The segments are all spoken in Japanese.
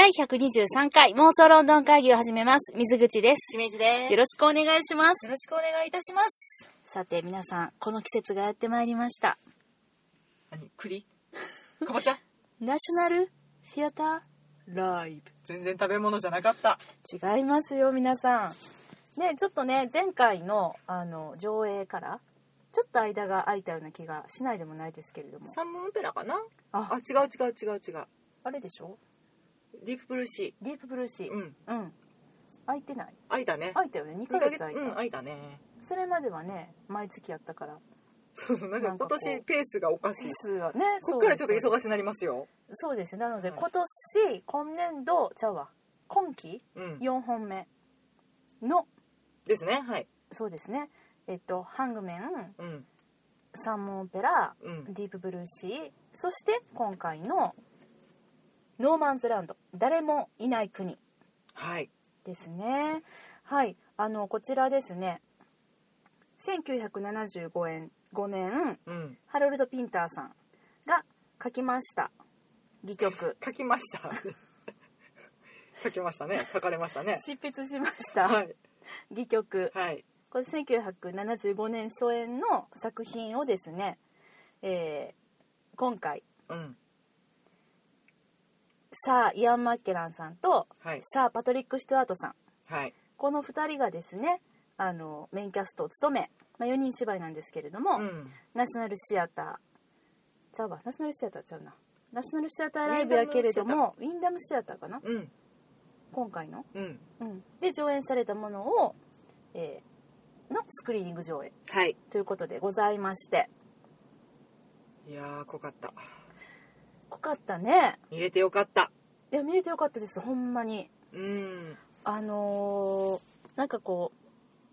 第123回妄想ロンドン会議を始めます。水口です。清水です。よろしくお願いします。よろしくお願いいたします。さて皆さん、この季節がやってまいりました。何？栗？かぼちゃ？ナショナルシアターライ全然食べ物じゃなかった。ブ。違いますよ、皆さん。ね、ちょっとね、前回のあの上映から、ちょっと間が空いたような気がしないでもないですけれども。サンモンオペラかな？ああ、違う違う違う違う。あれでしょ？ディープブルーシディープブルーシー。ー。うん。うん。空いてない開いたね。空いたよね。2ヶ二ヶ月月空いた。うん、開いたね。それまではね、毎月やったから。そうそう、なんか今年ペースがおかしい。数はね、こっからちょっと忙しになりますよ。そうですなので、はい今年今年度ちゃうわ今期うん。4本目のですね。はい。そうですねえっとハングメンうん。サンモンオペラうん。 Deep Blue Sea そして今回の No Man's Land 誰もいない国はい。ですねはいあのこちらですね1975円5年うん。ハロルド・ピンターさんが書きました戯曲書きました。書きましたね。書かれましたね。執筆しました、はい。戯曲はい。これ1975年初演の作品をですね、えー今回うん。サー・イアン・マッケランさんとはい。サー・パトリック・シュトゥアートさんはい。この2人がですねあのメインキャストを務め、まあ、4人芝居なんですけれども、うん。ナショナルシアターちゃうわナショナルシアターちゃうなナショナルシアターライブやけれどもウィンダムシアターかな？うん。今回の、うん。うん、で上演されたものを、えーのスクリーニング上映はい。ということでございましていやー、濃かった。濃かったね入れてよかった。いや見れてよかったですほんまにうん。あのーなんかこう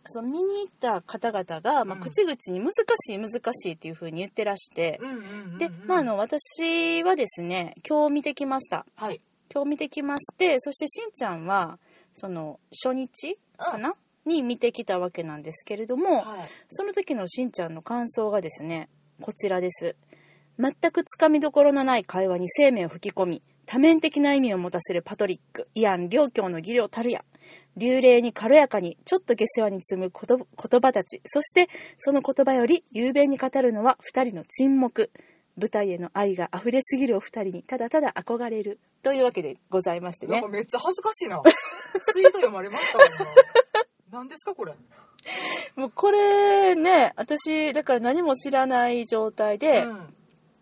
その見に行った方々が、まあ、うん口々に難しい難しいっていう風に言ってらして、うんうんうんうんで、まあ、あの私はですね今日見てきましたはい。今日見てきましてそしてしんちゃんはその初日かな、に見てきたわけなんですけれども、はい。その時のしんちゃんの感想がですねこちらです全くつかみどころのない会話に生命を吹き込み多面的な意味を持たせるパトリックイアン両教の技量たるや流麗に軽やかにちょっと下世話に積む言葉たちそしてその言葉より雄弁に語るのは二人の沈黙舞台への愛が溢れすぎるお二人にただただ憧れるというわけでございましてねなんかめっちゃ恥ずかしいな。ツイート読まれましたわ今何ですかこれ。もうこれね私だから何も知らない状態で、うん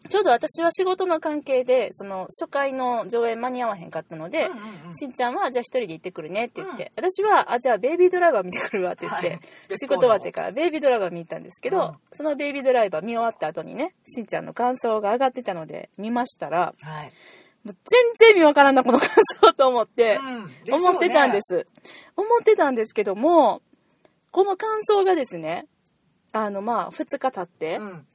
ちょうど私は仕事の関係でその初回の上映間に合わへんかったので、うんうんうんしんちゃんはじゃあ一人で行ってくるねって言って、私はあじゃあベイビードライバー見てくるわって言って、はい仕事終わってからベイビードライバー見に行ったんですけど、うんそのベイビードライバー見終わった後にねしんちゃんの感想が上がってたので見ましたらはい。もう全然見わからんなこの感想と思って、うん思ってたんで。す、思ってたんですけどもこの感想がですねあのまあ2日経って、うん。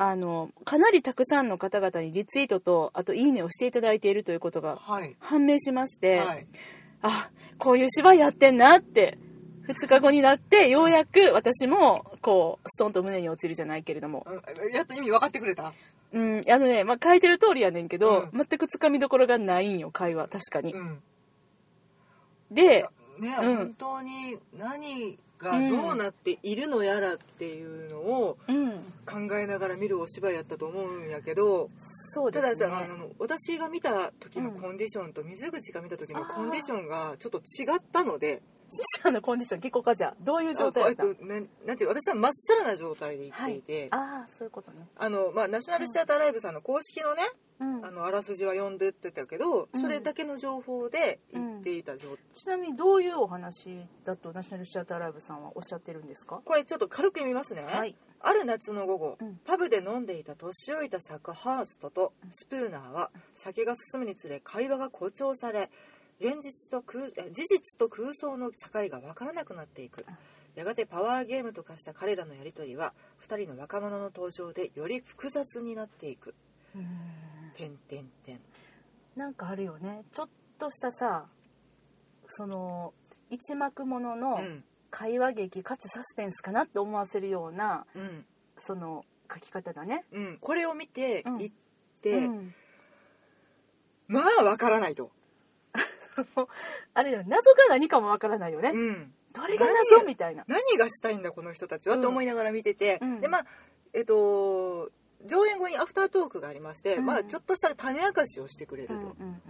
あのかなりたくさんの方々にリツイートとあといいねをしていただいているということがはい。判明しまして、はい。あこういう芝居やってんなって2日後になってようやく私もこうストンと胸に落ちるじゃないけれども、うんやっと意味分かってくれた？うん、あのね、まあ、書いてる通りやねんけど、う全くつかみどころがないんよ会話確かに。うん。でね、うん本当に何がどうなっているのやらっていうのをうん考えながら見るお芝居やったと思うんやけど、そうですね。たださ、あの私が見た時のコンディションと水口が見た時のコンディションがちょっと違ったので、死者のコンディション結構かじゃあどういう状態だった？なんていう私はまっさらな状態で行ってい。て、ああそういうことね。あのまあナショナルシアターライブさんの公式のね、うん。あのあらすじは読んでってたけど、うん。それだけの情報で行っていた状態、ちなみにどういうお話だとナショナルシアターライブさんはおっしゃってるんですか？これちょっと軽く読みますね、はい。ある夏の午後、うん。パブで飲んでいた年老いたサクハーストとスプーナーは酒が進むにつれ会話が誇張され現実と空え事実と空想の境が分からなくなっていく。やがてパワーゲームと化した彼らのやり取りは2人の若者の登場でより複雑になっていく。うん。てんてんてん。なんかあるよね。ちょっとしたさその一幕もののうん。会話劇かつサスペンスかなって思わせるようなうん。その書き方だね。うん。これを見てうん。行って、うん。まあ分からないとあれよ。謎が何かもわからないよね、うん。どれが謎？みたいな。何がしたいんだこの人たちは、うん。と思いながら見てて、うん。でまあえっと上演後にアフタートークがありまして、うん。まあ、ちょっとした種明かしをしてくれると、うんうん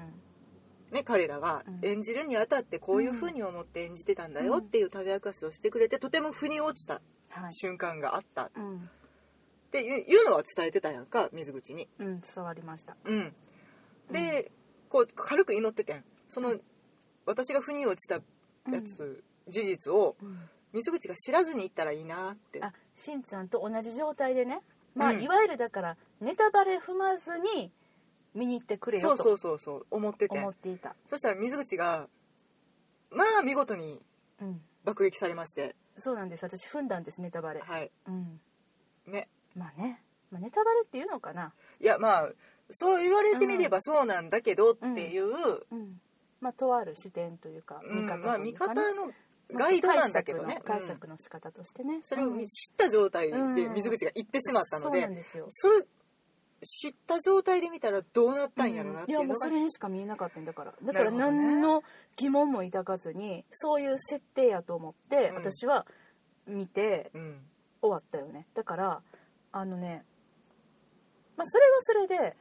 ね、彼らがうん。演じるにあたってこういう風に思って演じてたんだよっていう種明かしをしてくれてとても腑に落ちたはい。瞬間があった。っうん。ていういうのは伝えてたやんか水口に。うん伝わりました。うん、で、こう軽く祈っててんその私が腑に落ちたやつ、事実をうん。水口が知らずに行ったらいいなって。あしんちゃんと同じ状態でね。まあ、うん。いわゆるだからネタバレ踏まずに見に行ってくれそうそよとうそうそう思ってて。思っていた。そしたら水口がまあ見事にうん。爆撃されまして。そうなんです。私踏んだんですネタバレ、はい。うん。ね。まあね、まあ、ネタバレっていうのかな。いやまあそう言われてみればそうなんだけどっていう、うんまあとある視点というかうん見方まあ見というかね。方のガイドなんだけどね、解釈の仕方としてね、それをうん知った状態でうん。水口が言ってしまったので、そうなんですよ。それ知った状態で見たらどうなったんやろなっていうのが、いやもうそれにしか見えなかったんだから。だから何の疑問も抱かずにそういう設定やと思ってうん。私は見てうん。終わったよね。だからあのねまあそれはそれで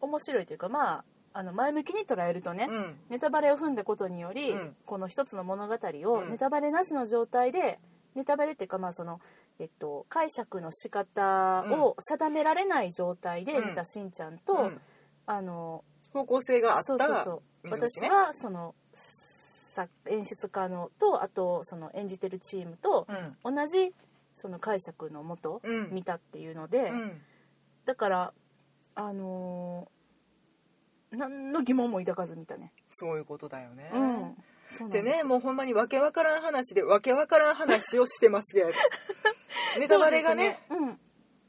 面白いというかまああの前向きに捉えるとね、うん。ネタバレを踏んだことにより、うん。この一つの物語うん。をネタバレなしの状態で、ネタバレっていうかまあその、えっと、解釈の仕方を定められない状態で見たしんちゃんと、うん。あの方向性があったそうそうそう。私はそのさ演出家のとあとその演じてるチームとうん。同じその解釈のもとうん。見たっていうので、うん。だからあのー何の疑問も抱かず見たね。そういうことだよね、うん。でねもうほんまにわけわからん話でわけわからん話をしてますけど。ネタバレがねそうですね。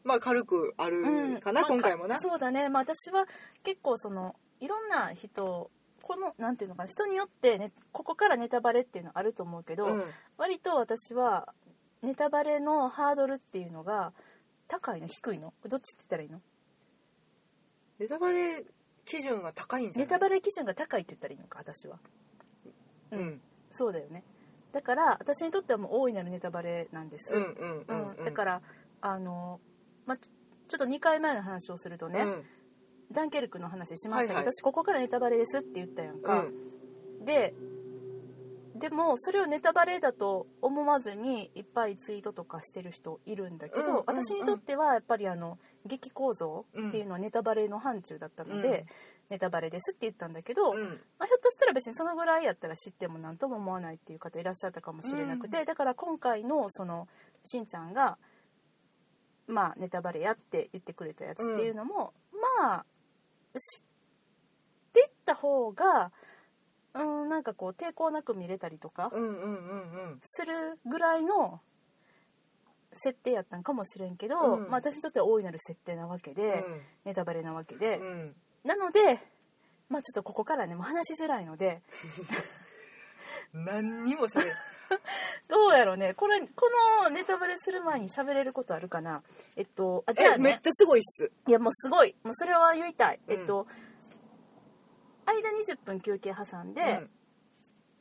まあ軽くあうんるかな、うん。今回もな。そうだね、まあ、私は結構そのいろんな人このなんていうのかな人によって、ね、ここからネタバレっていうのあると思うけど、うん。割と私はネタバレのハードルっていうのが高いの？低いの？どっちって言ったらいいの？ネタバレ基準は高いんじゃない？ネタバレ基準が高いって言ったらいいのか私は。うん。そうだよね。だから私にとってはもう大いなるネタバレなんです、うんうんうんうん。だからあの、まあ、ちちょっと2回前の話をするとね、うん。ダンケルクの話しましたけど、はいはい。私ここからネタバレですって言ったやんうか、ん。ででもそれをネタバレだと思わずにいっぱいツイートとかしてる人いるんだけど、うんうんうん。私にとってはやっぱりあの劇構造っていうのはネタバレの範疇だったので、うん。ネタバレですって言ったんだけど、うん。まあ、ひょっとしたら別にそのぐらいやったら知っても何とも思わないっていう方いらっしゃったかもしれなくて、だから今回のそのしんちゃんがまあネタバレやって言ってくれたやつっていうのも、まあ知っていった方がうんなんかこう抵抗なく見れたりとかうんうんうんうん。するぐらいの設定やったんかもしれんけど、うん。まあ、私にとっては大いなる設定なわけで、ネタバレなわけで、うん。なのでまあちょっとここからねもう話しづらいので何にもしゃべる どうやろうね。これこのネタバレする前に喋れることあるかな？えっとあじゃあね。えめっちゃすごいっす。いやもうすごい。もうそれは言いたい、うんえっと間20分休憩挟んで、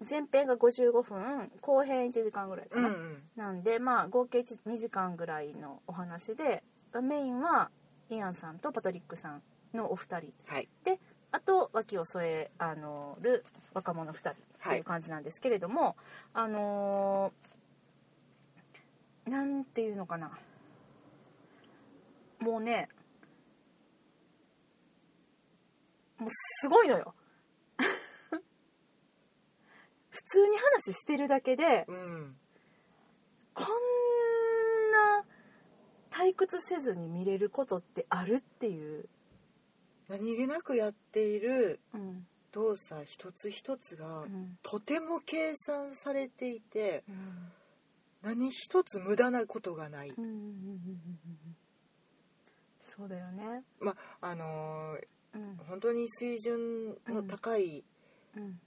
前編が55分後編1時間ぐらいかな、うんうん。なんでまあ合計2時間ぐらいのお話でメインはイアンさんとパトリックさんのお二人。はい。であと脇を添えあのる若者2人という感じなんですけれども、あのーなんていうのかな。もうねもうすごいのよ。普通に話してるだけでうんこんな退屈せずに見れることってあるっていう、何気なくやっているうん。動作一つ一つがうん。とても計算されていてうん。何一つ無駄なことがない、そうだよね。まああのーうん本当に水準の高いうん。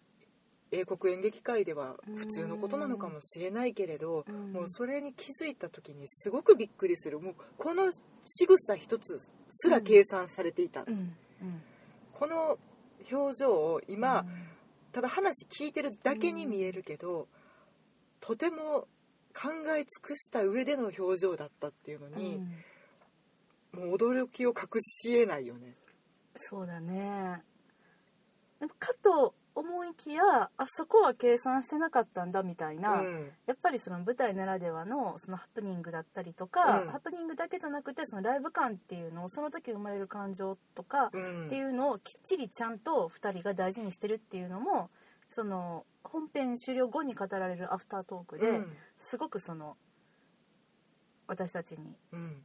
英国演劇界では普通のことなのかもしれないけれど、うん。もうそれに気づいた時にすごくびっくりする。もうこの仕草一つすら計算されていた、この表情を今、ただ話聞いてるだけに見えるけど、とても考え尽くした上での表情だったっていうのに、もう驚きを隠しえないよねそうだね。でもかと思いきやあそこは計算してなかったんだみたいな、うん。やっぱりその舞台ならではのそのハプニングだったりとか、うん。ハプニングだけじゃなくてそのライブ感っていうのをその時生まれる感情とかうん。っていうのをきっちりちゃんと2人が大事にしてるっていうのもその本編終了後に語られるアフタートークで、うん。すごくその私たちにうん。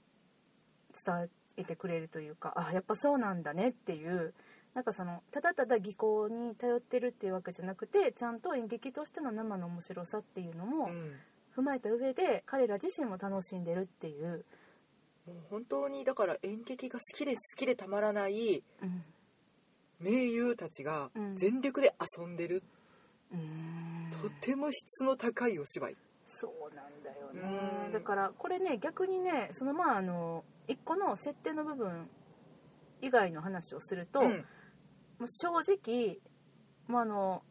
伝えてくれるというかあやっぱそうなんだねっていうなんかそのただただ技巧に頼ってるっていうわけじゃなくてちゃんと演劇としての生の面白さっていうのもうん。踏まえた上で彼ら自身も楽しんでるっていう、もう本当にだから演劇が好きで好きでたまらないうん。名優たちがうん。全力で遊んでる、うーん。とても質の高いお芝居。そうなんだようねん。だからこれね逆にねそのまああの一個の設定の部分以外の話をすると、うん。もう正直もうあの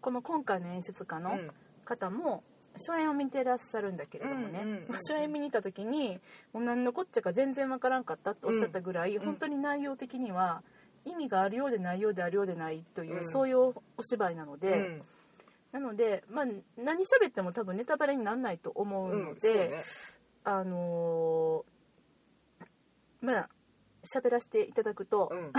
この今回の演出家のうん。方も初演を見てらっしゃるんだけれどもね、うんうん初演見に行った時にもう何のこっちゃか全然わからんかったっておっしゃったぐらい、うん。本当に内容的には意味があるようでないようであるようでないという、うん。そういうお芝居なので、うん。なので、まあ、何喋っても多分ネタバレにならないと思ううんので、あのーまあ喋らせていただくと、うん。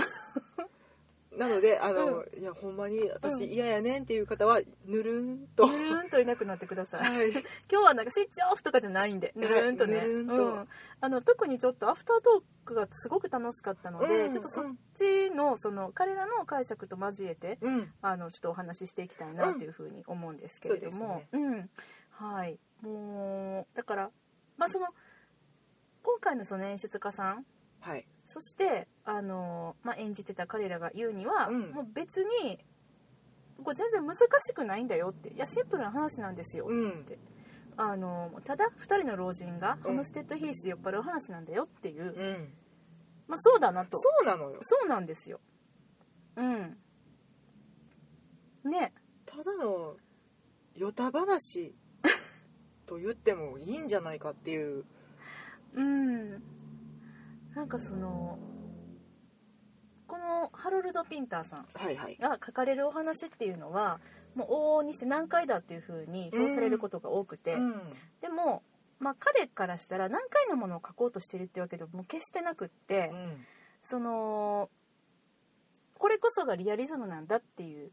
なのであの、いやほんまに私嫌やねんっていう方はぬるんと、ぬるーんといなくなってください。はい。今日はなんかスイッチオフとかじゃないんでぬるーんとね、はいんと。うん。あの特にちょっとアフタートークがすごく楽しかったので、うんちょっとそっちのその彼らの解釈と交えてうん。あのちょっとお話ししていきたいなというふうに思うんですけれども、うん。はい。もうだからまあその今回のその演出家さんはい。そしてあの、まあ、演じてた彼らが言うには、うん。もう別にこれ全然難しくないんだよっていやシンプルな話なんですよ、うん。あのただ2人の老人がうん。ハムステッドヒースで酔っ払う話なんだよっていう、うん。まあ、そうだなと。そうなのよ。そうなんですよ。うん。ね。ただのヨタ話と言ってもいいんじゃないかっていう。うんなんかそのこのハロルド・ピンターさんが書かれるお話っていうのはもう往々にして難解だっていう風に評されることが多くて、うん。でも、まあ、彼からしたら難解なものを書こうとしてるってわけでも決してなくって、うん。そのこれこそがリアリズムなんだっていう、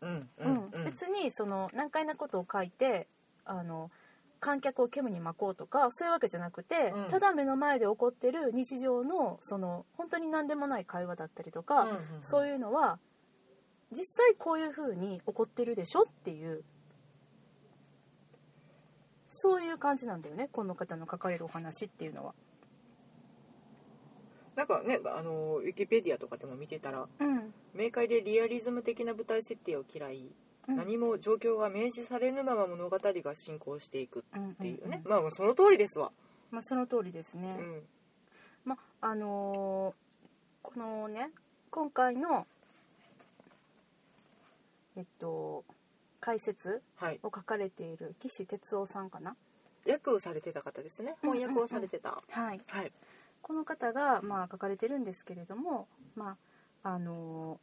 うんううん。んうん。別にその難解なことを書いてあの観客を煙に巻こうとかそういうわけじゃなくて、うん。ただ目の前で起こってる日常のその本当に何でもない会話だったりとか、うんうんうん。そういうのは実際こういう風に起こってるでしょっていうそういう感じなんだよねこの方の書かれるお話っていうのは。なんかねあのウィキペディアとかでも見てたらうん。明快でリアリズム的な舞台設定を嫌い、うん何も状況が明示されぬまま物語が進行していくうんっていうね、うんまあその通りですわ、まあ、その通りですね。うん。まああのーこのね今回のえっと解説はい。を書かれている岸哲夫さんかな？訳をされてた方ですね。うんうんうん。翻訳をされてた、はい。はい。この方がまあ書かれてるんですけれども、まああの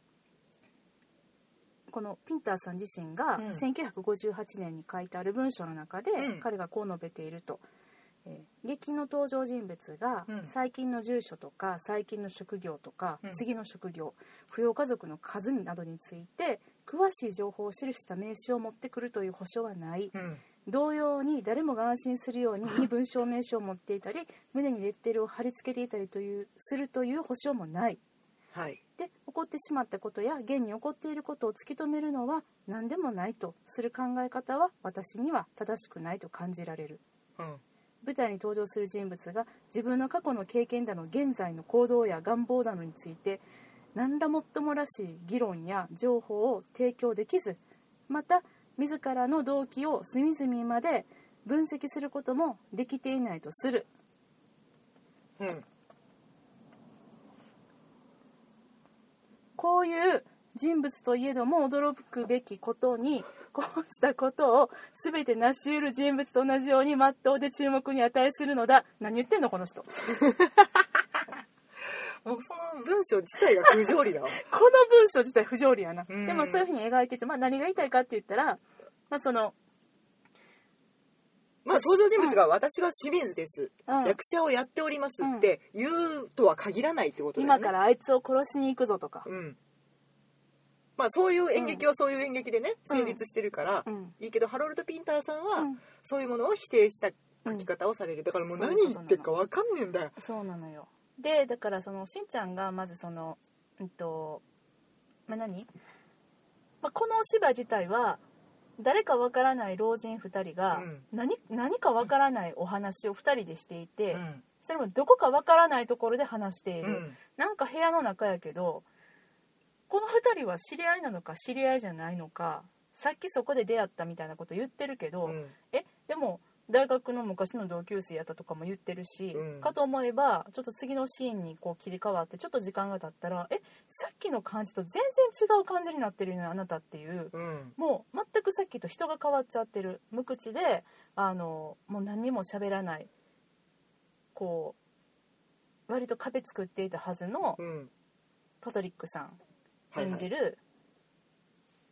このピンターさん自身がうん。1958年に書いてある文章の中で、うん。彼がこう述べていると。えー劇の登場人物がうん。最近の住所とか最近の職業とか、うん。次の職業扶養家族の数などについて詳しい情報を記した名刺を持ってくるという保証はない、うん。同様に誰もが安心するように 身分証明書を持っていたり胸にレッテルを貼り付けていたりというするという保証もない。はいで起こってしまったことや現に起こっていることを突き止めるのは何でもないとする考え方は私には正しくないと感じられる。うん。舞台に登場する人物が自分の過去の経験だの現在の行動や願望などについて何らもっともらしい議論や情報を提供できずまた自らの動機を隅々まで分析することもできていないとする。うんこういう人物といえども驚くべきことに こうしたことを全て成し得る人物と同じように真っ当で注目に値するのだ。何言ってんのこの人。こ もうその文章自体が不条理だわ。の文章自体不条理やな。うん。でもそういうふうに描いてて、まあ、何が言いたいかって言ったら、まあ、その、まあ登場人物が私は清水です、うん。役者をやっておりますって言うとは限らないってことだよね。今からあいつを殺しに行くぞとか、うん。まあそういう演劇はそういう演劇でね、うん。成立してるから、うん。いいけどハロルド・ピンターさんは、うん。そういうものを否定した書き方をされる。だからもう何言ってるか分かんねえんだよ。そうなのよ。でだからそのしんちゃんがまずそのうんとまあ何、まあ、このお芝居自体は誰かわからない老人2人がうん。何,、何かわからないお話を2人でしていて、うん。それもどこかわからないところで話している、うん。なんか部屋の中やけどこの2人は知り合いなのか知り合いじゃないのかさっきそこで出会ったみたいなこと言ってるけど、うん。えでも大学の昔の同級生やったとかも言ってるし、うん。かと思えばちょっと次のシーンにこう切り替わってちょっと時間が経ったらえさっきの感じと全然違う感じになってるよねあなたっていう。うん。もう全くさっきと人が変わっちゃってる。無口であのもう何にも喋らない。こう割と壁作っていたはずのうん。パトリックさん。はいはい。演じる、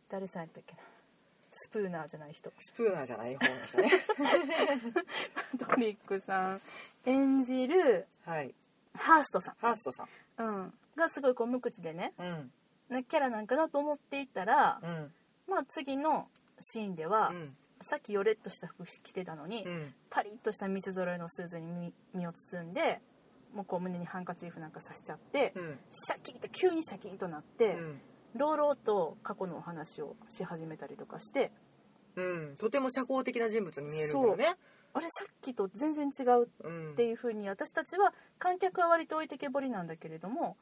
誰さんやったっけなスプーナーじゃない人。スプーナーじゃない方の人ね。パ トリックさん。演じるはい。ハーストさハーストさん。ん、うん、がすごいこう無口でね。うん。なキャラなんかなと思っていたら、うん。まあ次のシーンでは、うん。さっきヨレッとした服着てたのに、うん。パリッとした三つ揃いのスーツに身身を包んでもうこう胸にハンカチーフなんかさしちゃって、うん。シャキッと急にシャキッとなって、うん朗々と過去のお話をし始めたりとかしてうんとても社交的な人物に見えるんだよね。あれさっきと全然違ううんっていう風に私たちは観客は割と置いてけぼりなんだけれども、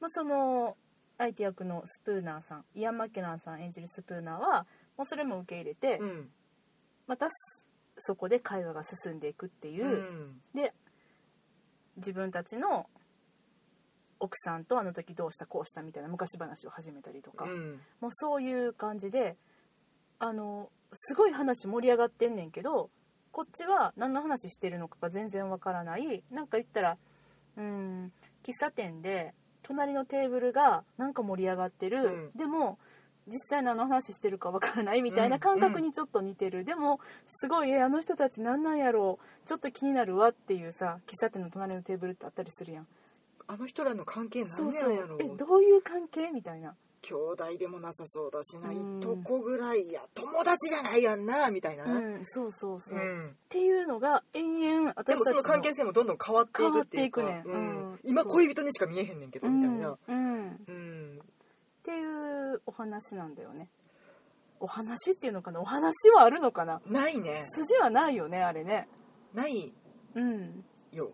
まあ、その相手役のスプーナーさんイアン・マッケランさん演じるスプーナーはもうそれも受け入れて、うん。またすそこで会話が進んでいくっていう。う、ん。で自分たちの奥さんとあの時どうしたこうしたみたいな昔話を始めたりとか、うん。もうそういう感じであのすごい話盛り上がってんねんけどこっちは何の話してるのかが全然わからない。なんか言ったらうん喫茶店で隣のテーブルがなんか盛り上がってる、うん。でも実際何の話してるかわからないみたいな感覚にちょっと似てる、でもすごいえあの人たち何なんやろう。ちょっと気になるわっていうさ喫茶店の隣のテーブルってあったりするやんあの人らの関係なんやろう。えどういう関係みたいな。兄弟でもなさそうだしな。うん。いとこぐらいや友達じゃないやんなみたいな。ねうんそうそうそう、っうん。ていうのが延々で私たちもその関係性もどんどん変わっていくっていうか。変わっていくね。今恋人にしか見えへんねんけどみたいな。うんうん、っうんていうお話なんだよね。お話っていうのかな。お話はあるのかな。ないね。筋はないよねあれね。ないうん。よ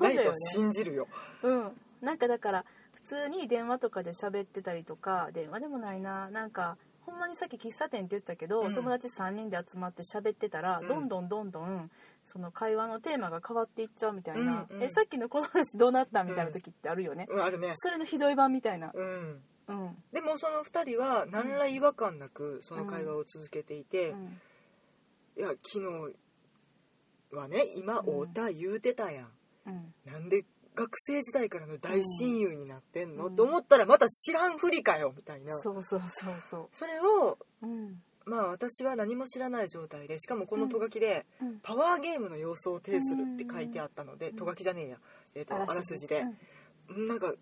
ないと信じるよ。うん。なんかだから普通に電話とかで喋ってたりとか電話でもないな。なんかほんまにさっき喫茶店って言ったけど、うん。友達3人で集まって喋ってたら、うん。どんどんどんどんその会話のテーマが変わっていっちゃうみたいな、うんうん。えさっきのこの話どうなったみたいな時ってあるよね、うんあるね。それのひどい版みたいな。うん。うん。でもその2人は何ら違和感なくその会話を続けていて、うん。いや昨日はね今うん。太田言うてたやん、うん。なんで学生時代からの大親友になってんの、うん。と思ったらまた知らんふりかよみたいな。そうそうそうそそれをううん。まあ私は何も知らない状態でしかもこのト書きで、うん。パワーゲームの様相を呈するって書いてあったので、うん。ト書きじゃねえや、えー、とあらすじで、なんか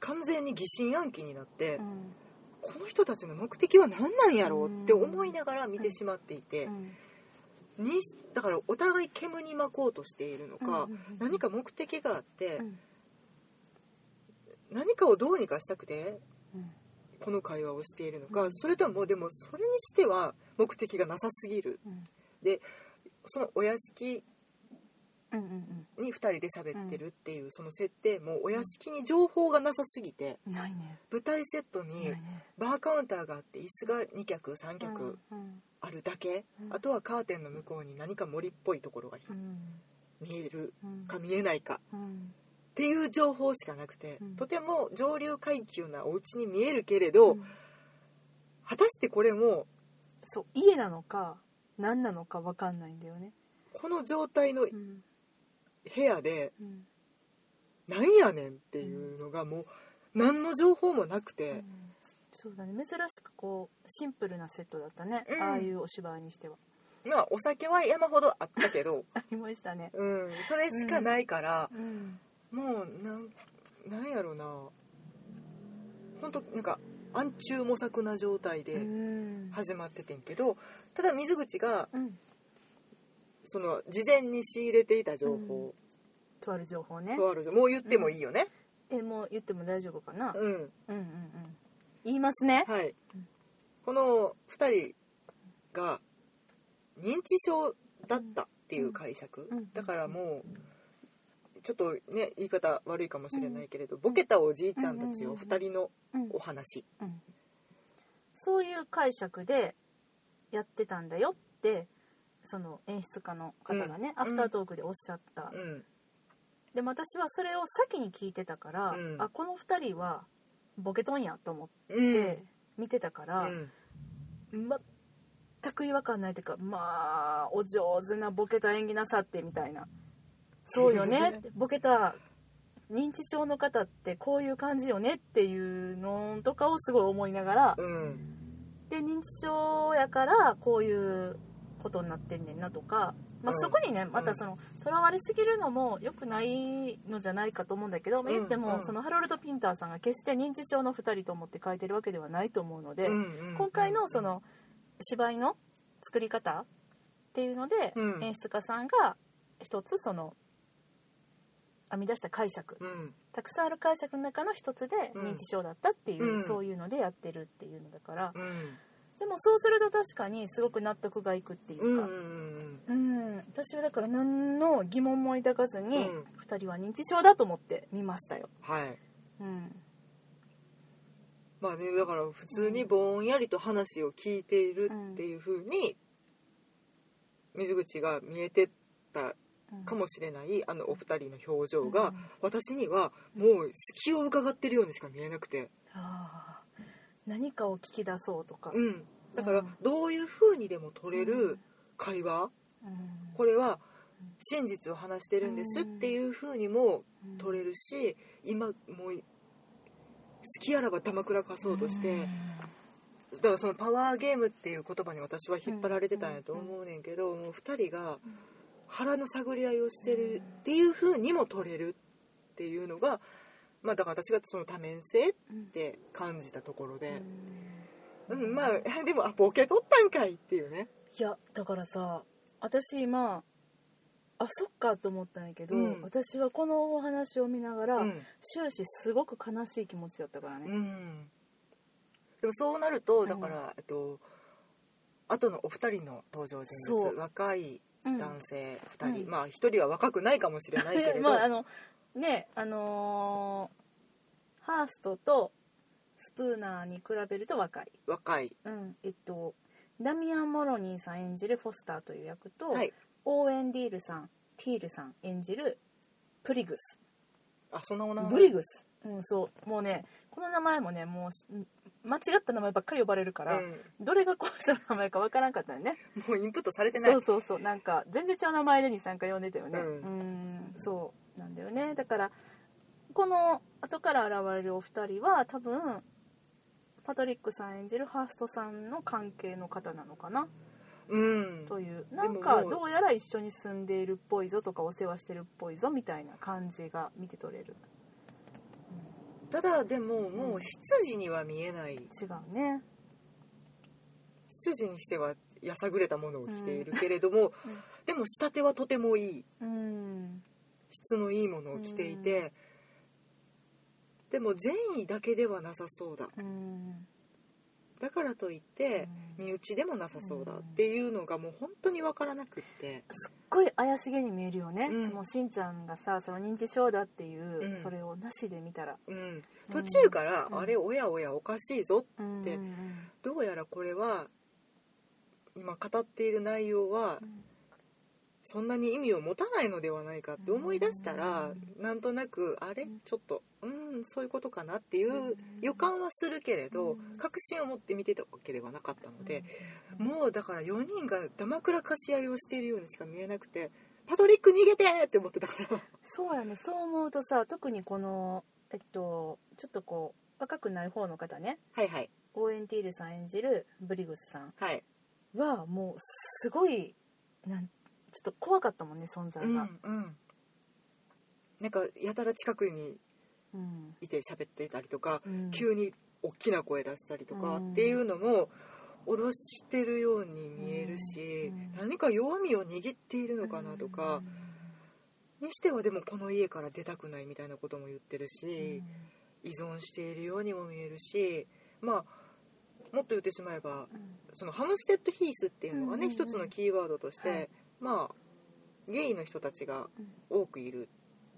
完全に疑心暗鬼になって、うん。この人たちの目的は何なんやろうって思いながら見てしまっていて、うんにだからお互い煙に巻こうとしているのか、うんうんうん何か目的があって、うん。何かをどうにかしたくてうん。この会話をしているのか、うん。それともでもそれにしては目的がなさすぎる。うん。でそのお屋敷に2人で喋ってるっていうその設定もお屋敷に情報がなさすぎてうんないね。舞台セットにバーカウンターがあって椅子が2脚3脚。うんあるだけ、うん。あとはカーテンの向こうに何か森っぽいところがうん。見える。うん。か見えないか。うん。っていう情報しかなくて、うん。とても上流階級なお家に見えるけれど、うん。果たしてこれもそう家なのか何なのか分かんないんだよね。この状態のうん。部屋でうん。なんやねんっていうのがもう何の情報もなくて、そうだね。珍しくこうシンプルなセットだったね、うん。ああいうお芝居にしては。まあお酒は山ほどあったけど、ありましたね。うん、それしかないから、うん。もうなんなんやろな。本当なんか暗中模索な状態うでん。始まっててんけどただ水口がうん。その事前に仕入れていた情報、とある情報ね。とあるもう言ってもいいよね。えもう言っても大丈夫かな、うん、うんうんうん言いますね。はい。この2人が認知症だったっていう解釈、うん。だからもうちょっとね言い方悪いかもしれないけれど、ボケたおじいちゃんたちを2人のうんお話、うん。そういう解釈でやってたんだよってその演出家の方がね、うん。アフタートークでおっしゃった、うん。でも私はそれを先に聞いてたから、うん。あこの2人はボケとんやと思っうん。て見てたから、うん。全く違和感ないというかまあお上手なボケた演技なさってみたいな。そうよね。ボケた認知症の方ってこういう感じよねっていうのとかをすごい思いながらうん。で認知症やからこういうことになってんねんなとか、まあ、うん。そこにねまたそのとらわれすぎるのも良くないのじゃないかと思うんだけど、まあ言ってもそのハロルド・ピンターさんが決して認知症の2人と思って書いてるわけではないと思うので、今回のその芝居の作り方っていうので、うん。演出家さんが一つその編み出した解釈。うん。たくさんある解釈の中の一つでうん。認知症だったっていう、うん。そういうのでやってるっていうのだから、うんでもそうすると確かにすごく納得がいくっていうか、うん私はだから何の疑問も抱かずに、うん。2人は認知症だと思って見ましたよ。はい。うん。まあねだから普通にぼんやりと話を聞いているっていう風に水口が見えてたかもしれないあのお二人の表情がうん。私にはもう隙を伺ってるようにしか見えなくて。あー何かを聞き出そうとか、うん。だからどういう風にでも取れる会話？うん。これは真実を話してるんですっていう風にも取れるし今もう好きあらば玉倉かそうとして。だからそのパワーゲームっていう言葉に私は引っ張られてたんやと思うねんけどもう2人が腹の探り合いをしてるっていう風にも取れるっていうのがまあだから私がその多面性って感じたところで、うん、まあでもあボケ取ったんかいっていうね。いやだからさ私今あそっかと思ったんやけど、うん。私はこのお話を見ながら、うん。終始すごく悲しい気持ちだったからね、うん。でもそうなるとん。だから、えっと後のお二人の登場人物若いうん。男性2人、うん。まあ1人は若くないかもしれないけれど、まああのねあのーハーストとスプーナーに比べると若い、若い。うん、えっとダミアン・モロニーさん演じるフォスターという役と、はい。オーエン・ディールさんティールさん演じるプリグス。あそんなお名前。ブリグス、うん、そう。もうねこの名前もねもうし間違った名前ばっかり呼ばれるから、うん。どれがこの人の名前かわからんかったよね。もうインプットされてない。そうそうそう。なんか全然違う名前で23回呼んでたよね。ううんんそうなんだよね。だからこの後から現れるお二人は多分パトリックさん演じるハーストさんの関係の方なのかな。うん。という。もなんかどうやら一緒に住んでいるっぽいぞとかお世話してるっぽいぞみたいな感じが見て取れる。ただでももう執事には見えない。違うね。執事にしてはやさぐれたものを着ているけれども、うん。でも仕立てはとてもいい。うん質のいいものを着ていて、でも善意だけではなさそうだ。うん。だからといって身内でもなさそうだっていうのがもう本当に分からなくって。すっごい怪しげに見えるよね、うん。そのしんちゃんがさその認知症だっていう、うん。それをなしで見たら、うん、途中から、うん。あれおやおやおかしいぞうんでうん。どうやらこれは今語っている内容はそんなに意味を持たないのではないかって思い出したらなんとなくあれ？ちょっとうんそういうことかなっていう予感はするけれど確信を持って見てたわけではなかったのでもうだから4人がダマくらかし合いをしているようにしか見えなくてパトリック逃げてって思ってたから。そうやね。そう思うとさ特にこのえっとちょっとこう若くない方の方ね。はいはい。オーエンティールさん演じるブリグスさんはい。はもうすごいなんちょっと怖かったもんね存在うんが、うん。なんかやたら近くにうん。いて喋ってたりとか、うん。急に大きな声出したりとかうん。っていうのも脅してるように見えるし、うん。何か弱みを握っているのかなとか、にしてはでもこの家から出たくないみたいなことも言ってるし、依存しているようにも見えるしまあもっと言ってしまえばそのハムステッドヒースっていうのがね、うんうんうん。一つのキーワードとして、はいまあゲイの人たちが多くいる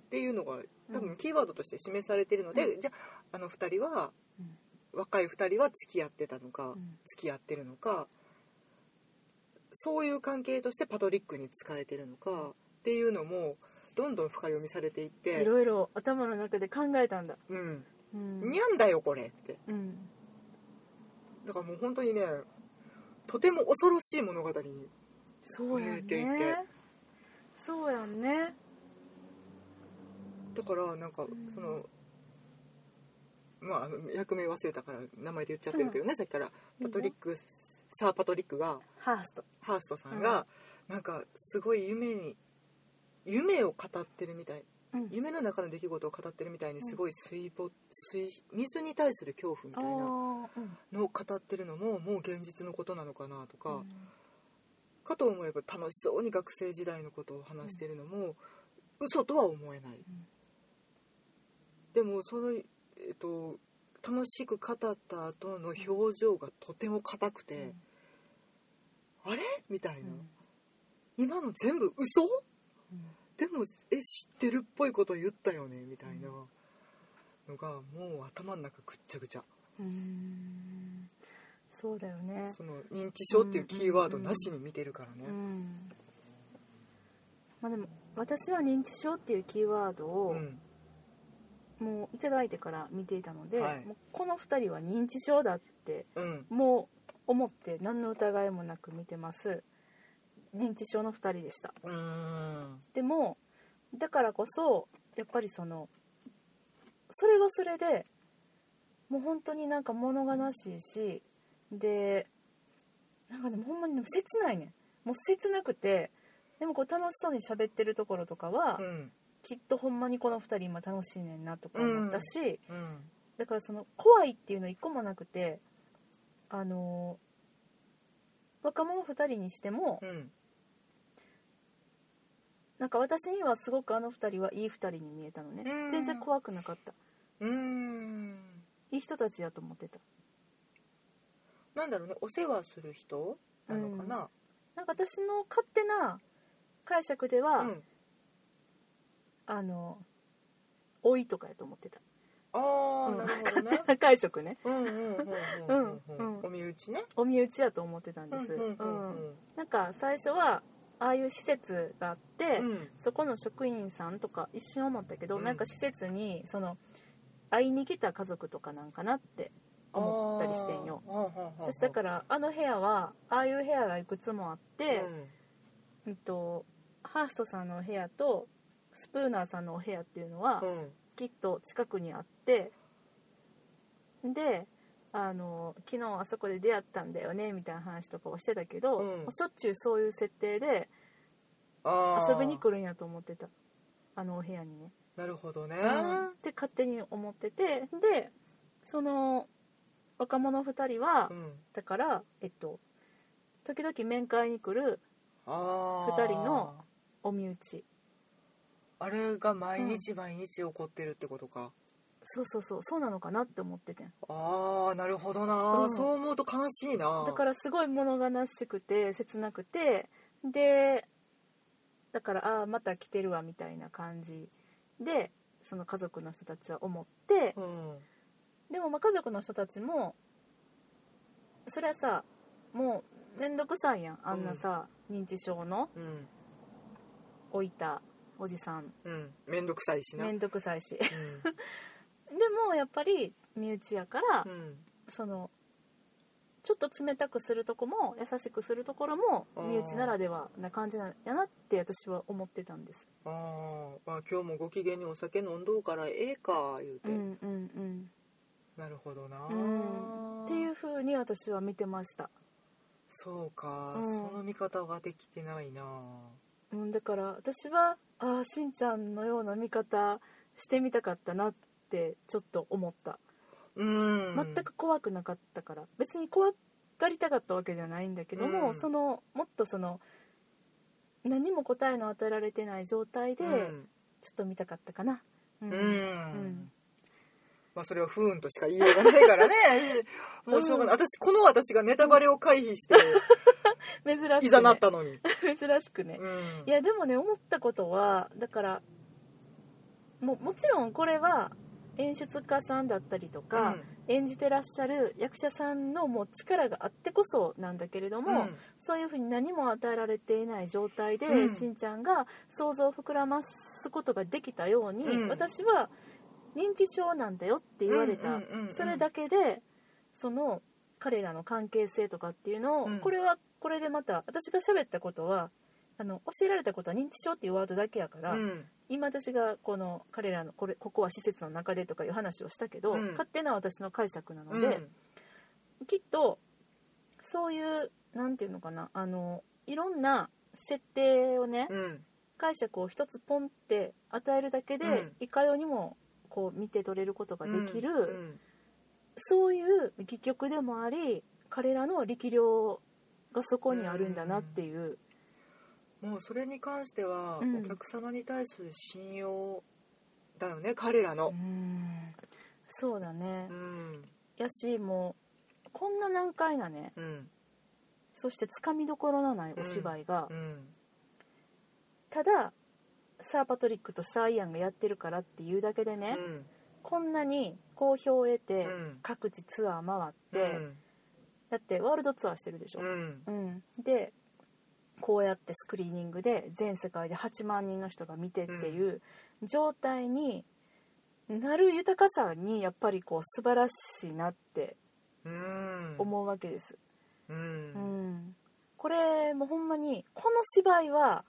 っていうのが多分キーワードとして示されてるので、うじゃああの2人はうん。若い2人は付き合ってたのか、うん。付き合ってるのかそういう関係としてパトリックに使えてるのかっていうのもどんどん深読みされていっいてろいろ頭の中で考えたんだ。うん。うん。にゃんだよこれって。うん。だからもう本当にねとても恐ろしい物語にそうやんね。そうやんね。だからなんかん。その、まあ役名忘れたから名前で言っちゃってるけどね、さっきから。パトリックサー・パトリックがハースト。ハーストさんが、なんかすごい夢に夢を語ってるみたい。うん。夢の中の出来事を語ってるみたいにすごい水没水水に対する恐怖みたいなのを語ってるのももう現実のことなのかなとか、かと思えば楽しそうに学生時代のことを話してるのも、嘘とは思えない、でもその、えっと、楽しく語った後の表情がとても硬くて、あれ？みたいな、今の全部嘘？でもえ知ってるっぽいこと言ったよね？みたいなのがもう頭の中ぐっちゃぐちゃ。うんうんそうだよね。その認知症っていうキーワードなしに見てるからね。うん。まあでも私は認知症っていうキーワードうをん。もういただいてから見ていたので、はい。もうこの2人は認知症だってうん。もう思って何の疑いもなく見てます。認知症の2人でした。でもだからこそやっぱりそのそれはそれでもう本当になんか物悲しいしでなんかでもほんまにでも切ないねん。もう切なくてでもこう楽しそうに喋ってるところとかは、うん。きっとほんまにこの2人今楽しいねんなとか思ったし、うん。だからその怖いっていうの一個もなくてあの若者2人にしてもうん。なんか私にはすごくあの2人はいい2人に見えたのね。うん。全然怖くなかった。うーん。いい人たちやと思ってたなんだろうねお世話する人なのかな？なんか私の勝手な解釈では、うん。あの老いとかやと思ってた。ああなるほどね。解釈ね。うんうんうんうんうんうん。うんお身内ね。お身内やと思ってたんです、うんうんううん。ん。なんか最初はああいう施設があって、うん。そこの職員さんとか一瞬思ったけど、うん。なんか施設にその会いに来た家族とかなんかなって思ったりしてんよ。私だからあの部屋はああいう部屋がいくつもあって、うん。とハーストさんのお部屋とスプーナーさんのお部屋っていうのは、うん。うんきっと近くにあってであの昨日あそこで出会ったんだよねみたいな話とかをしてたけど、うん。しょっちゅうそういう設定で遊びに来るんやと思ってた。あのお部屋にね。なるほどね。うん。って勝手に思っててでその若者2人は、うん。だからえっと時々面会に来るあー。2人のお身内。あれが毎日毎日起こってるってことか、そうそうそう。そうなのかなって思っててん。ああなるほどな、うん。そう思うと悲しいな。だからすごい物悲しくて切なくて。でだからああまた来てるわみたいな感じでその家族の人たちは思ってうんでもまあ家族の人たちもそれはさもう面倒くさいやん。あんなさ、認知症のうん。置いたおじさん。うん。面倒くさいしな。めんどくさいし。う でもやっぱり身内やから、んうん。そのちょっと冷たくするとこも優しくするところも身内ならではな感じなんやなって私は思ってたんです。あー。まあ今日もご機嫌にお酒飲んどうからええか言うて、うんうんうんなるほどな、うん。っていう風に私は見てました、そうか、うん。その見方ができてないな。うん、だから私はああしんちゃんのような見方してみたかったなってちょっと思った。うん。全く怖くなかったから。別に怖がりたかったわけじゃないんだけども、うん。そのもっとその何も答えの与えられてない状態でうん。ちょっと見たかったかな。うん、うん。うんまあそれは不運としか言いようがないからね。もうしょうがない、私この私がネタバレを回避して 珍しく、ね、いざなったのに、珍しくね、うん。いやでもね思ったことはだからももちろんこれは演出家さんだったりとか、演じてらっしゃる役者さんのもう力があってこそなんだけれども、うん。そういうふうに何も与えられていない状態で、うん。しんちゃんが想像を膨らますことができたように、うん。私は認知症なんだよって言われた、それだけでその彼らの関係性とかっていうのを、うん。これはこれでまた私が喋ったことはあの教えられたことは認知症っていうワードだけやから、うん。今私がこの彼らのこれここは施設の中でとかいう話をしたけど、うん。勝手な私の解釈なのうん。で、きっとそういうなんていうのかなあのいろんな設定をね、うん。解釈を一つポンって与えるだけで、うん。いかようにもこう見て取れることができる、うんそういう戯曲でもあり彼らの力量がそこにあるんだなっていう、もうそれに関しては、うん。お客様に対する信用だよね彼らの。うん。そうだね。う、ん。やしもうこんな難解なね。うん。そしてつかみどころのないお芝居が、うん。ただサー・パトリックとサー・イアンがやってるからっていうだけでね、うん。こんなに好評を得て、うん。各地ツアー回って、うん。だってワールドツアーしてるでしょ、うん。うん。でこうやってスクリーニングで全世界で8万人の人が見てっていう状態になる豊かさにやっぱりこう素晴らしいなってうん。思うわけです、ううんん。これもうほんまにこの芝居は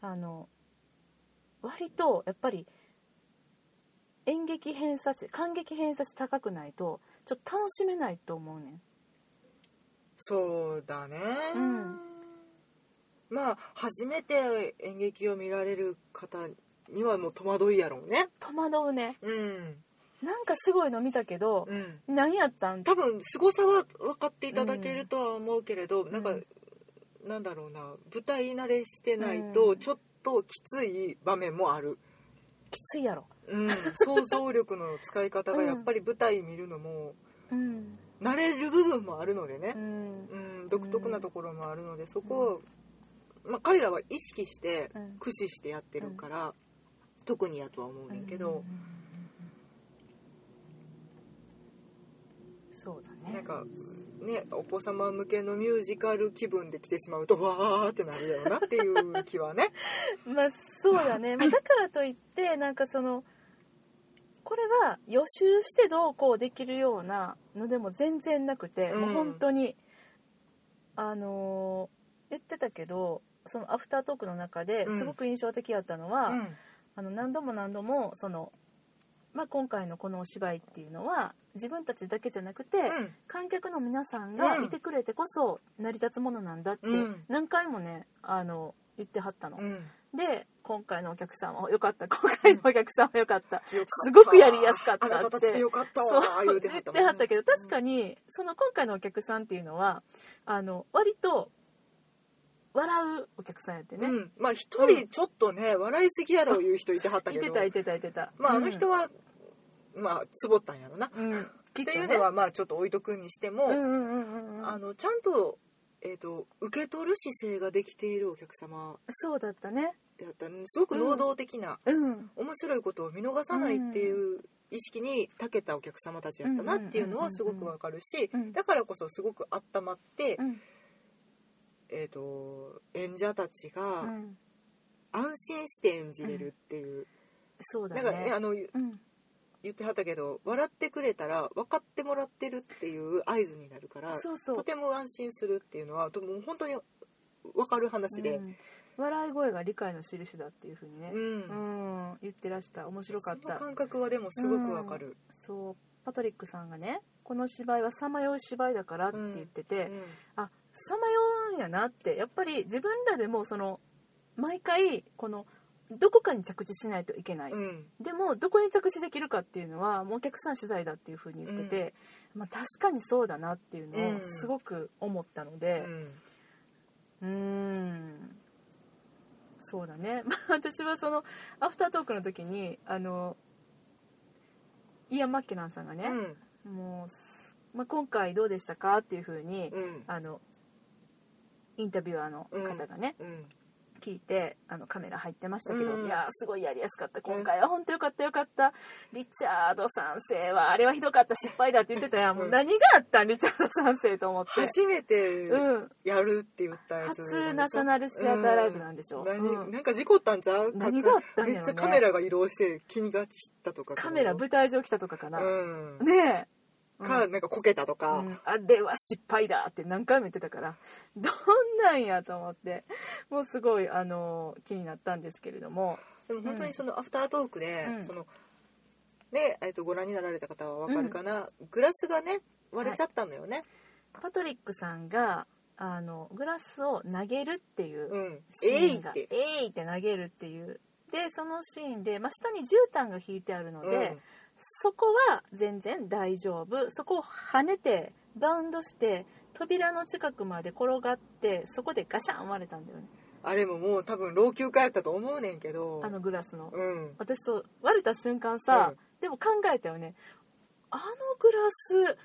あの割とやっぱり演劇偏差値感激偏差値高くないとちょっと楽しめないと思うねん。そうだね、うん。まあ初めて演劇を見られる方にはもう戸惑いやろうね。戸惑うね。うん。なんかすごいの見たけどう、ん。何やったん？多分凄さは分かっていただけるとは思うけれど、なんか、うん。なんだろうな舞台慣れしてないうん。とちょっときつい場面もある、きついやろ。うん、想像力の使い方がやっぱり舞台見るのもうん。慣れる部分もあるのでね。う、ん。うん、独特なところもあるのでそこを、まあ、彼らは意識してうん。駆使してやってるから、特にやとは思うねんけど。そうだね。なんかねお子様向けのミュージカル気分で来てしまうとわーってなるよなっていう気はね。まあそうだね、まあ、だからといってなんかそのこれは予習してどうこうできるようなのでも全然なくて、うん。もう本当にあのー言ってたけどそのアフタートークの中でうん。すごく印象的だったのは、うん。あの何度も何度もその、まあ、今回のこのお芝居っていうのは自分たちだけじゃなくて、うん。観客の皆さんがいてくれてこそ成り立つものなんだってうん。何回もねあの言ってはったの。うん。で今回のお客さんはよかった。今回のお客さんはよかった、すごくやりやすかったって。あなたたちでよかったわー言うては言っったもんね。てはったけど確かにその今回のお客さんっていうのはあの割と笑うお客さんやってね、うん、まあ一人ちょっとね、笑いすぎやろいう人いてはったけど。いてたいてたいてた。まああの人は、まあつぼったんやろな、うん、うん、きっていうのはまあちょっと置いとくにしても、うんうんうんうんうん。あのちゃんと,、えー、と受け取る姿勢ができているお客様そうだったね。やったねすごく能動的な、うん。面白いことを見逃さないっていう意識に長けたお客様たちやったなっていうのはすごくわかるしうん。だからこそすごく温まって、うん。えー、と演者たちが、うん。安心して演じれるっていう、そうだなんかねねあのうん言ってはったけど笑ってくれたら分かってもらってるっていう合図になるからそうそう。とても安心するっていうのはともう本当に分かる話で、うん。笑い声が理解の印だっていうふうにねうん。うん言ってらした。面白かった。感覚はでもすごく分かる、そう。パトリックさんがねこの芝居はさまよう芝居だからって言ってて、うん。あさまようんやなって。やっぱり自分らでもその毎回このどこかに着地しないといけない、うん。でもどこに着地できるかっていうのはもうお客さん次第だっていうふうに言ってて、まあ、確かにそうだなっていうのうん。をすごく思ったのうでん。うーん。そうだね、まあ、私はそのアフタートークの時にあのイアン・マッケランさんがね、もう、まあ、今回どうでしたかっていうふうに、うん。あのインタビュアーの方がね、うん聞いてあのカメラ入ってましたけど、うん。いやーすごいやりやすかった。今回は本当よかったよかった。リチャード3世はあれはひどかった。失敗だって言ってたやん。もううん何があったんリチャード3世と思って。初めてうん。やるって言ったやつ初ナショナルシアターライブなんでしょ。う何うん。なんか事故ったんちゃう何があったんね。めっちゃカメラが移動して気にが散ったとかカメラ舞台上来たとかかな、うん。ねえかなんかこけたとか、うん。あれは失敗だって何回も言ってたからどんなんやと思ってもうすごいあの気になったんですけれども。でも本当にそのアフタートークで、うん。そのねえっとご覧になられた方はわかるかな、グラスがね割れちゃったのよね、パトリックさんがあのグラスを投げるっていううん。シーンが、って。えいって投げるっていう。でそのシーンで、まあ、下に絨毯が引いてあるので、うんそこは全然大丈夫。そこを跳ねてバウンドして扉の近くまで転がってそこでガシャン割れたんだよね。あれももう多分老朽化やったと思うねんけど。あのグラスの。うん。私そう割れた瞬間さ、うん。でも考えたよね。あのグラス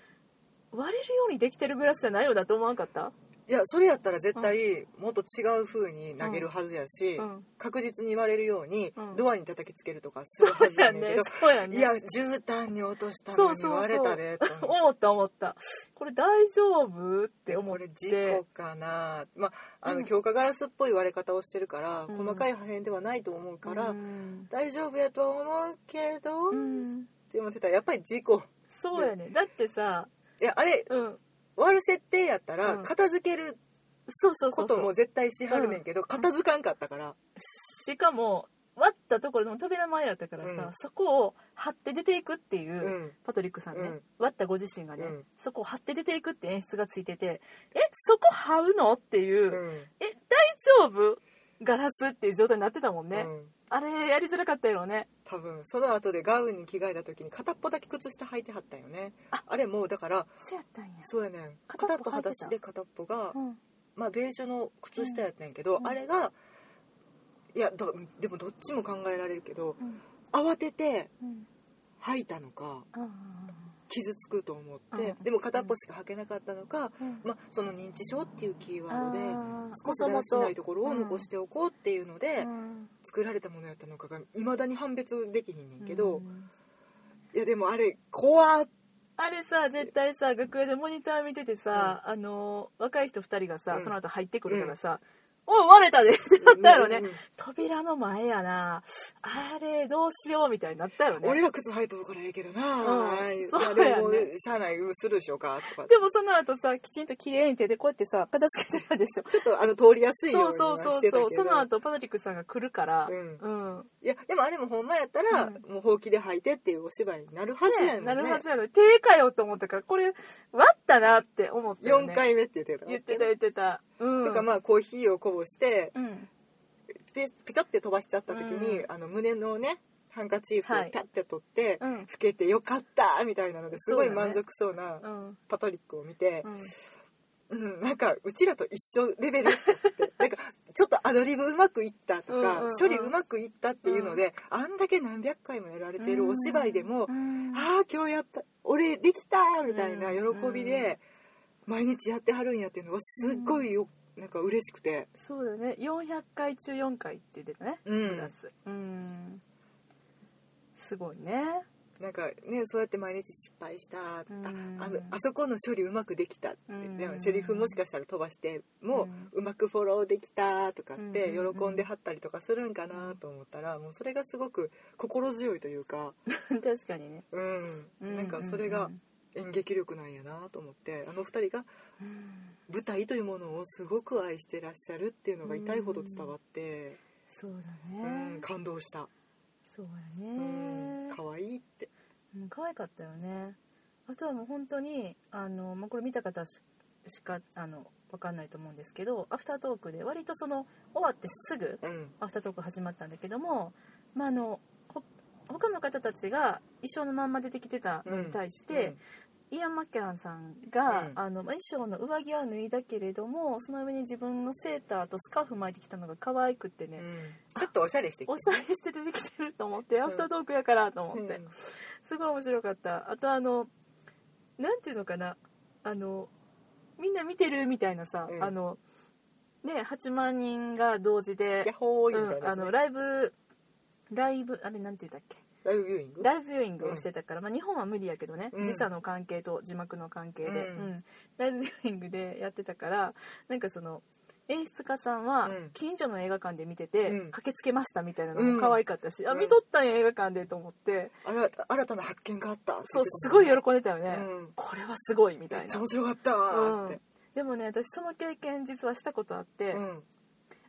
割れるようにできてるグラスじゃないよだと思わんかった？いやそれやったら絶対もっと違う風に投げるはずやし、うん。確実に割れるようにうん。ドアに叩きつけるとかするはずやねんけど、そうやねいや絨毯に落としたのにそうそうそう。割れたでと思っ た思った。これ大丈夫って思って。これ事故かな。まああの、うん。強化ガラスっぽい割れ方をしてるから、うん。細かい破片ではないと思うから、うん。大丈夫やとは思うけど、っうん。て思ってたらやっぱり事故。そうやねだってさいやあれうん割る設定やったらうん。片付けるそうそうそうそう。ことも絶対しはるねんけど、片付かんかったから、しかも割ったところでも扉前やったからさ、うん。そこを張って出ていくっていう、うん。パトリックさんね、うん。割ったご自身がね、うん。そこを張って出ていくって演出がついててえそこ張うの？っていう、うん。え大丈夫？ガラスっていう状態になってたもんね、うんあれやりづらかったやろうね。多分その後でガウンに着替えた時に片っぽだけ靴下履いてはったんよね。あ。れもうだからそうやったんや。そうやねん。片っぽ片っぽ裸足で片っぽが、うん。まあベージュの靴下やったんやけど、うん。あれがいやどでもどっちも考えられるけどうん。慌ててうん。履いたのかあ傷つくと思って、うん。でも片っぽしか履けなかったのか、うん。まあ、その認知症っていうキーワードで少しだらしないところを残しておこうっていうのでうん。作られたものやったのかがいまだに判別できひんねんけど、うん。いやでもあれ怖っ。あれさ絶対さ楽屋でモニター見ててさ、あの若い人2人がさ、うん。その後入ってくるからさ「おい割れたで」ってなったやろね、うん。うん扉の前やな。あれどうしようみたいになったやろね。俺ら靴履いとるからええけどな、うん。はい。そうやね。まあでももうしゃあないうんするでしょうかとか。でもその後さきちんと綺麗に手でこうやってさ片付けてたでしょ。ちょっとあの通りやすいよそううにそうそうそうはしてたけど。その後パトリックさんが来るから。うん。うん。いやでもあれもほんまやったら、うん。もうほうきで履いてっていうお芝居になるはずやねんね。なるはずやのに。手かよと思ったからこれ割ったなって思ったよ、ね、4回目って言ってた言ってた言ってたうん。とかまあコーヒーをこぼしてうん。ペペチョって飛ばしちゃった時に、うんあの胸のねハンカチーフをはい。ピャッて取って、うん。拭けてよかったみたいなのですごい満足そうなうん。パトリックを見てう、ん。うんなんかうちらと一緒レベルって なんかちょっとアドリブうまくいったとか、うんうんうん。処理うまくいったっていうので、あんだけ何百回もやられているお芝居でも、うん。ああ今日やっぱ俺できたみたいな喜びで毎日やってはるんやっていうのがすっごいよなんか嬉しくて。そうだね。400回中4回って言ってたねうん。プラス。うん。すごいね。なんかねそうやって毎日失敗した、うん。ああのあそこの処理うまくできたって、うん。でもセリフもしかしたら飛ばしてもうまくフォローできたとかってうん喜んではったりとかするんかなと思ったらもうそれがすごく心強いというか、確かにね。うん、なんかそれが演劇力なんやなと思ってあの二人が舞台というものをすごく愛してらっしゃるっていうのが痛いほど伝わって、そうだうんね感動した、そうだうんね可愛いって。うん可愛かったよね。あとはもう本当にあの、まあ、これ見た方ししかあの分かんないと思うんですけどアフタートークで割とその終わってすぐうん。アフタートーク始まったんだけども、まあ、あのほ他の方たちが衣装のまんま出てきてたのに対して、イアン・マッケランさんが、うん。あのまあ衣装の上着は脱いだけれどもその上に自分のセーターとスカーフ巻いてきたのが可愛くってね、うん。ちょっとおしゃれしてきておしゃれして出てきてると思って、アフタートークやからと思って、うん。すごい面白かった。あとあのなんていうのかな。あのみんな見てるみたいなさ、うん。あのね8万人が同時でライブライブあれなんて言ったっけ？ライブビューイング？ライブビューイングをしてたから、まあ、日本は無理やけどね、うん。時差の関係と字幕の関係で、うん。うん。ライブビューイングでやってたからなんかその演出家さんはうん。近所の映画館で見てて、うん。駆けつけましたみたいなのも可愛かったし、あ見とったんや映画館でと思って。あら新たな発見があったそうすごい喜んでたよね、うん。これはすごいみたいな。めっちゃ面、白かったーって。うん、でもね私その経験実はしたことあって、うん。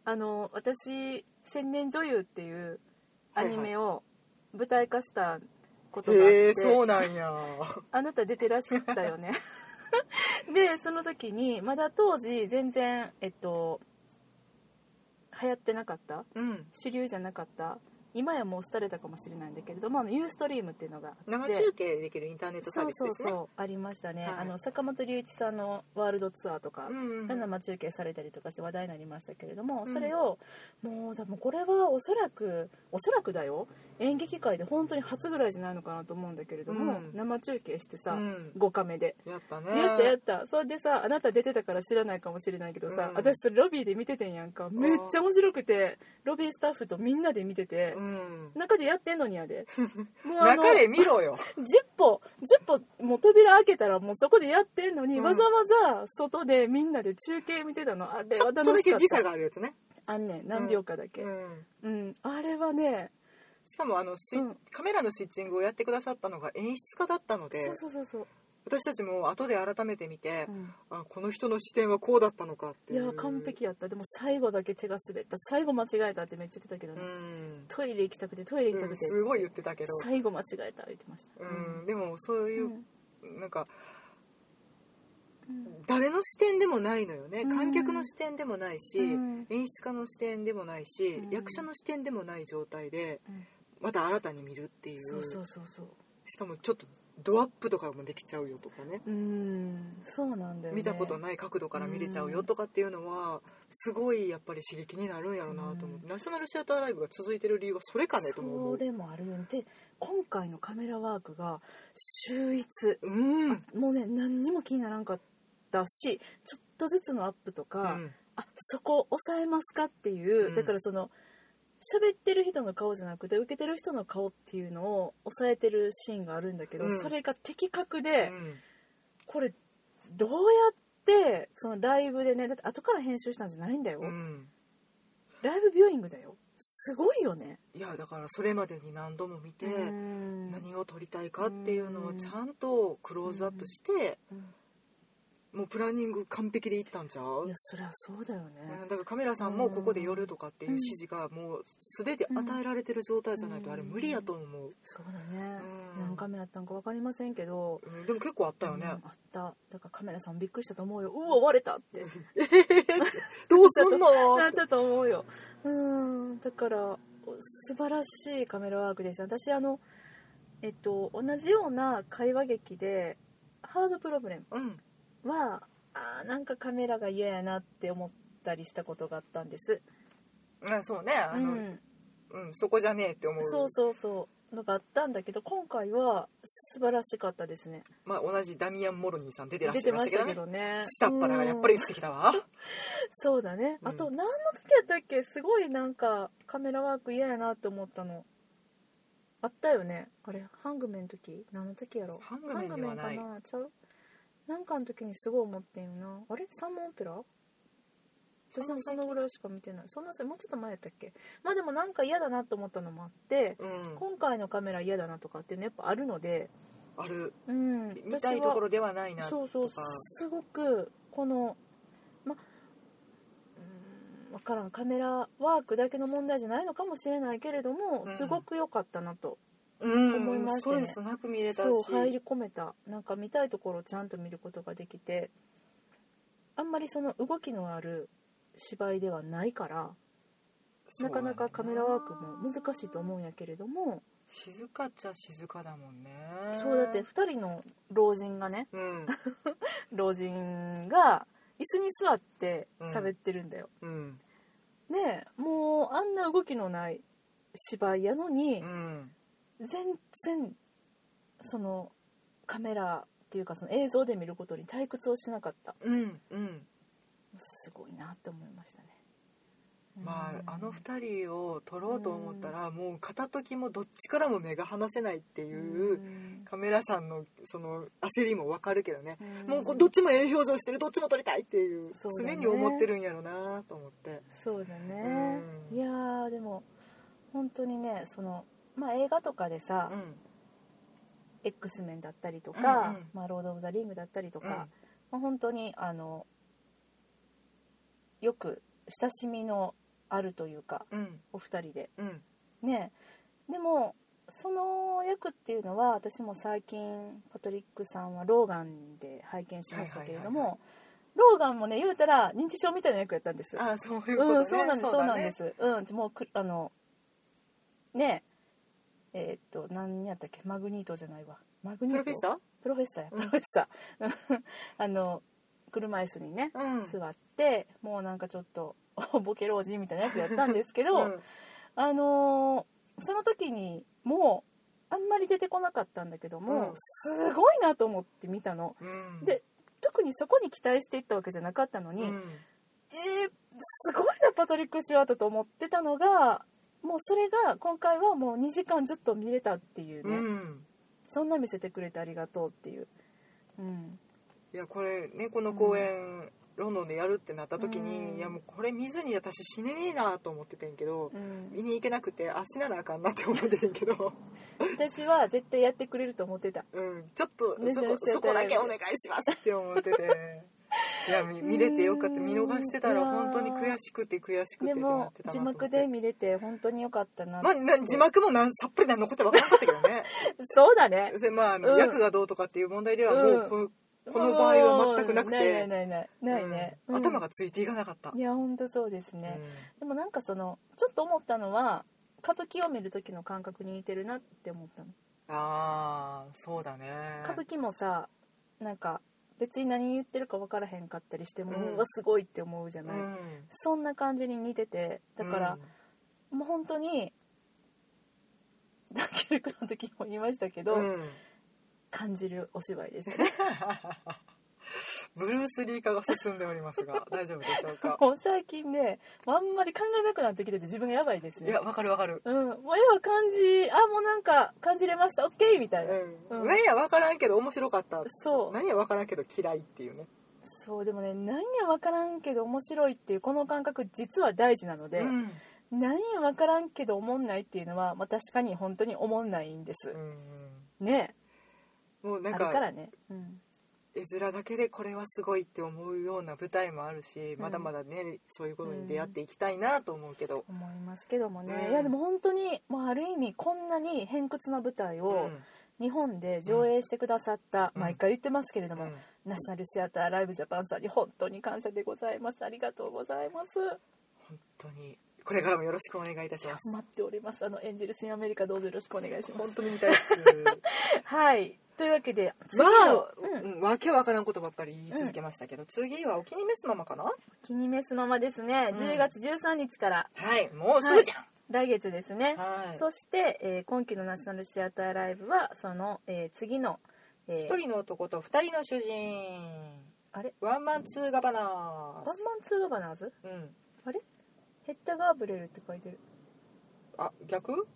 あの私「千年女優」っていうアニメを舞台化したことがあって、へえそうなんや。あなた出てらっしゃったよね。でその時にまだ当時全然えっと流行ってなかった？うん。主流じゃなかった？今やもう廃れたかもしれないんだけれどもユーストリームっていうのが生中継できるインターネットサービスですね。そうそうありましたね、はい。あの坂本龍一さんのワールドツアーとか、うんうんうん。生中継されたりとかして話題になりましたけれども、うん。それをもう多分これはおそらくおそらくだよ。演劇界で本当に初ぐらいじゃないのかなと思うんだけれども、うん。生中継してさ、うん。5カメで。やったね。やったやった。それでさあなた出てたから知らないかもしれないけどさ、うん私それロビーで見ててんやんかめっちゃ面白くてロビースタッフとみんなで見てて、うん。中でやってんのにやで。もうあの中で見ろよ。10歩10歩もう扉開けたらもうそこでやってんのに、うん。わざわざ外でみんなで中継見てたの。あれちょはっとだけ時楽しかった。差があるやつね。あんねん。何秒かだけ。うん。うん、あれはねしかもあのスイうん。カメラのスイッチングをやってくださったのが演出家だったので。そうそうそうそう、私たちも後で改めて見てうん。あこの人の視点はこうだったのかっていう。いや完璧やった。でも最後だけ手が滑った。最後間違えたってめっちゃ言ってたけどうね、ん。トイレ行きたくてトイレ行きたうんくて、すごい言ってたけど。最後間違えた言ってました。うん。でもそういううん。なんかうん。誰の視点でもないのよね。うん。観客の視点でもないし、うん。演出家の視点でもないし、うん。役者の視点でもない状態でうん。また新たに見るっていう。そうそうそうそう。しかもちょっとドアップとかもできちゃうよとかね。うんそうなんだよね。見たことない角度から見れちゃうよとかっていうのはすごいやっぱり刺激になるんやろうなと思って、ナショナルシアターライブが続いてる理由はそれかねと思う。それもあるよね。で今回のカメラワークが秀逸うん。もうね何にも気にならんかったしちょっとずつのアップとか、うん。あそこ抑えますかっていう、うん。だからその喋ってる人の顔じゃなくて受けてる人の顔っていうのを抑えてるシーンがあるんだけど、うん。それが的確で、うん。これどうやってそのライブでねだって後から編集したんじゃないんだよ、うん。ライブビューイングだよ。すごいよね。いやだからそれまでに何度も見て、うん。何を撮りたいかっていうのをちゃんとクローズアップして、うんもうプランニング完璧でいったんちゃう？いやそりゃそうだよね、うんだからカメラさんもここで寄るとかっていう指示がもう素手で与えられてる状態じゃないとあれ無理やと思う、そうだね、うん。何カメあったんか分かりませんけど、うんでも結構あったよね、うんあった。だからカメラさんびっくりしたと思うよ。うわ割れたって。どうすんの？なったと思うよ。うん。だから素晴らしいカメラワークでした。私あのえっと同じような会話劇でハードプロブレム。うんはあーなんかカメラが嫌やなって思ったりしたことがあったんです。あそうね。あの、うん。うんそこじゃねえって思う。そうそうそう。のがあったんだけど今回は素晴らしかったですね。まあ、同じダミアン・モロニーさん出てらっ出しゃいましてましたたけどね。けどね下っ腹がやっぱり素敵だわ。そうだね、うん。あと何の時やったっけ？すごいなんかカメラワーク嫌やなって思ったの。あったよね。あれハングメンの時？何の時やろハングメンではない。ハングメンかな？ちゃう？なんかの時にすごい思ってんよな。あれ？サンモンオペラ？私もそのぐらいしか見てない。そんなさもうちょっと前やったっけ？まあでもなんか嫌だなと思ったのもあって、うん。今回のカメラ嫌だなとかっていうのやっぱあるのである。うん。見たいところではないなそうそう。すごくこのまうん分からん。カメラワークだけの問題じゃないのかもしれないけれども、うん。すごく良かったなと。うん思いましてね。ストレスなく見れたし。そう入り込めたなんか見たいところをちゃんと見ることができてあんまりその動きのある芝居ではないからなかなかカメラワークも難しいと思うんやけれども静かっちゃ静かだもんね。そうだって2人の老人がねうん。老人が椅子に座って喋ってるんだよ、うん。ねえもうあんな動きのない芝居やのにうん全然そのカメラっていうかその映像で見ることに退屈をしなかった。うんうん。すごいなって思いましたね。まうんああの二人を撮ろうと思ったらもう片時もどっちからも目が離せないっていううん。カメラさんのその焦りもわかるけどね。うん。もうどっちもええ表情してるどっちも撮りたいっていうね。常に思ってるんやろなと思って。そうだね。うん。いやーでも本当にねそのまあ映画とかでさ、うん X メンだったりとか、うんうん。まあ、ロード・オブ・ザ・リングだったりとか、うん。まあ、本当にあのよく親しみのあるというかうん。お二人で。うん。ね。でもその役っていうのは私も最近パトリックさんはローガンで拝見しましたけれども、はいはいはいローガンもね言うたら認知症みたいな役やったんです。ああそういうことねうん、そうなんです、そうだねなんです。うん、もうく、あの。ねえ。えーっと、何やったっけ、マグニートじゃないわ。マグニート。プロフェッサー？プロフェッサーや、うんプロフェッサー。あの、車椅子にね、うん座って、もうなんかちょっと、ボケ老人みたいなやつやったんですけど、うんあのーその時にもう、あんまり出てこなかったんだけども、うんすごいなと思って見たの。うんで、特にそこに期待していったわけじゃなかったのに、うんえーすごいなパトリック・シュワートと思ってたのがもうそれが今回はもう2時間ずっと見れたっていうね、うん。そんな見せてくれてありがとうっていう、うん、いやこれねこの公演、ロンドンでやるってなった時に、うん。いやもうこれ見ずに私死ねねえなと思っててんけど、うん。見に行けなくてあ死ななあかんなって思っててんけど、私は絶対やってくれると思ってた。うん、ちょっとねそこそこだけお願いしますって思ってて いや見見れてよかった。見逃してたら本当に悔しくて悔しくてでも字幕で見れて本当によかったなまあ、な字幕もなんさっぱり何のこっちゃ分からなかったけどね。そうだね。それまああの、うん。役がどうとかっていう問題ではもう、うん。ここの場合は全くなくて。うん。ないないないね、うん。うん。頭がついていかなかった、いや本当そうですね、うでもなんかそのちょっと思ったのは歌舞伎を見る時の感覚に似てるなって思ったの。ん、ああそうだね。歌舞伎もさなんか別に何言ってるか分からへんかったりしても、うん。うわすごいって思うじゃない、うん。そんな感じに似てて。だから、もう本当にダンケルクの時も言いましたけど、うん、うん感じるお芝居でした。ね ブルース・リー化が進んでおりますが 大丈夫でしょうか？もう最近ねあんまり考えなくなってきてて自分がやばいですね。いやわかるわかる。うん。もう絵は感じあもうなんか感じれました？オッケーみたいな、うん、うん。何やわからんけど面白かった。そう。何やわからんけど嫌いっていうね。そうでもね何や分からんけど面白いっていうこの感覚実は大事なので、うん。何や分からんけど思んないっていうのは、まあ、確かに本当に思んないんです。う、んねうん。もうなんあるかからね、うん、絵面だけでこれはすごいって思うような舞台もあるし、うん。まだまだねそういうことに出会っていきたいなと思うけど、思いますけどもね、うん。いやでも本当に、まあ、ある意味こんなに偏屈な舞台うん。を日本で上映してくださった、うん。毎回言ってますけれども、うん。ナショナルシアターライブジャパンさんに本当に感謝でございます。ありがとうございます。本当にこれからもよろしくお願いいたします。待っております。あのエンジェルスインアメリカどうぞよろしくお願いします。本当に見たいです。はい。というわけで次まあの、、うん。うんわけわからんことばっかり言い続けましたけど、次はお気に召すままかな？気に召すままですね、うん。10月13日から。はいもうすぐじゃん、来月ですね、はい。そして、えー今期のナショナルシアターライブはその、えー次の、えー。一人の男と二人の主人。あれ？ワンマンツーガバナワンマンツーガバナーズ？ーうん。あれ？ヘッダガーブレルって書いてる。あ逆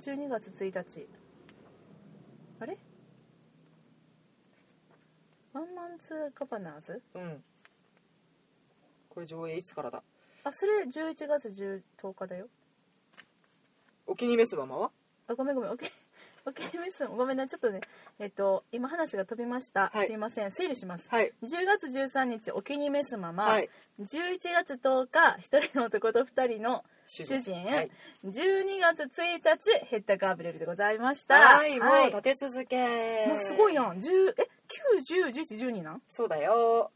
？12月1日。あれ？ワンマンツーガバナーズ？うん。これ上映いつからだ？あそれ11月10 10日だよ。お気に召すままは？あごめんごめんおけおけめすんごめんなちょっとねえっと今話が飛びました、はい。すいません。整理します。はい。10月13日お気に召すまま、はい。11月10日一人の男と二人の主人。はい、12月1日ヘッダガーブレルでございました。はいもはい。う立て続け。もうすごいやん。10え9101112なんそうだよ。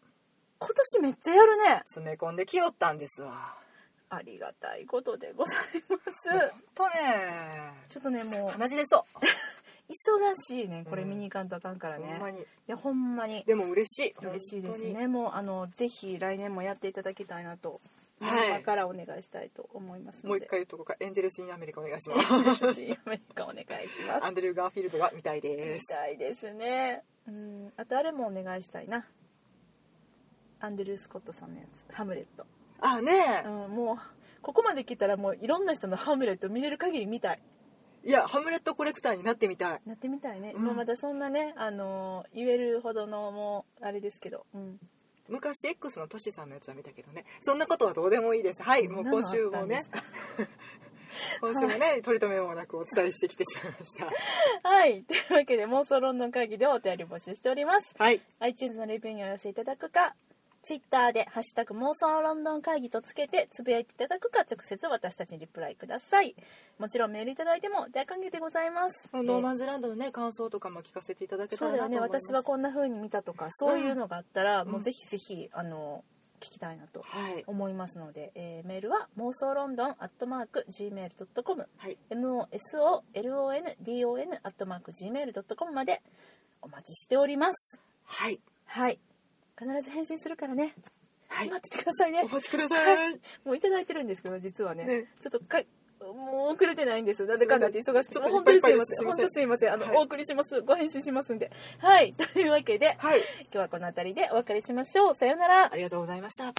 今年めっちゃやるね。詰め込んできよったんですわありがたいことでございます。とね。ちょっとねもう鼻血出そ忙しいねこれうん。見に行かんとあかんからう、ね、いほんまに。やほんまに。でも嬉しい。嬉しいですね。もうあのぜひ来年もやっていただきたいなとはい。今からお願いしたいと思いますもう一回言うとこかエンジェルス・イン・アメリカお願いします。ぜひアメリカお願いします。アンドリュー・ガーフィールドが見たいです。みたいですね。うん。あとあれもお願いしたいな。アンドリュー・スコットさんのやつ「ハムレット」あねうん、もうここまで来たらもういろんな人のハムレット見れる限り見たい。いやハムレットコレクターになってみたい。なってみたいね、うん。まあまだそんなねあのー言えるほどのもうあれですけど、うん、昔 X のトシさんのやつは見たけどね。そんなことはどうでもいいです。はいもう今週もね。今週もね取り留めもなくお伝えしてきてしまいました。はい。というわけで妄想ロンドン会議でお便り募集しております。はい。iTunes のレビューにお寄せいただくか Twitter で「ハッシュタグ妄想ロンドン会議」とつけてつぶやいていただくか直接私たちにリプライください。もちろんメールいただいても大歓迎でございます。 No Man's Land のね感想とかも聞かせていただけたらそうだよねなと思います。私はこんな風に見たとかそういうのがあったら、ん。もうぜひぜひあの聞きたいなとはい。思いますので、えーメールは妄想ロンドンアットマーク Gmail.com はい。MOSOLONDON アットマーク Gmail.com までお待ちしております。はい。はい必ず返信するからね。はい。待っててくださいね。お待ちください。もういただいてるんですけど実はね。ね。ちょっとかもう遅れてないんですなん。でかんだって忙しくて本当にすいません。本当すいません。あの、はい。お送りします。ご返信しますんで。はい。というわけではい。今日はこの辺りでお別れしましょう。さようなら。ありがとうございました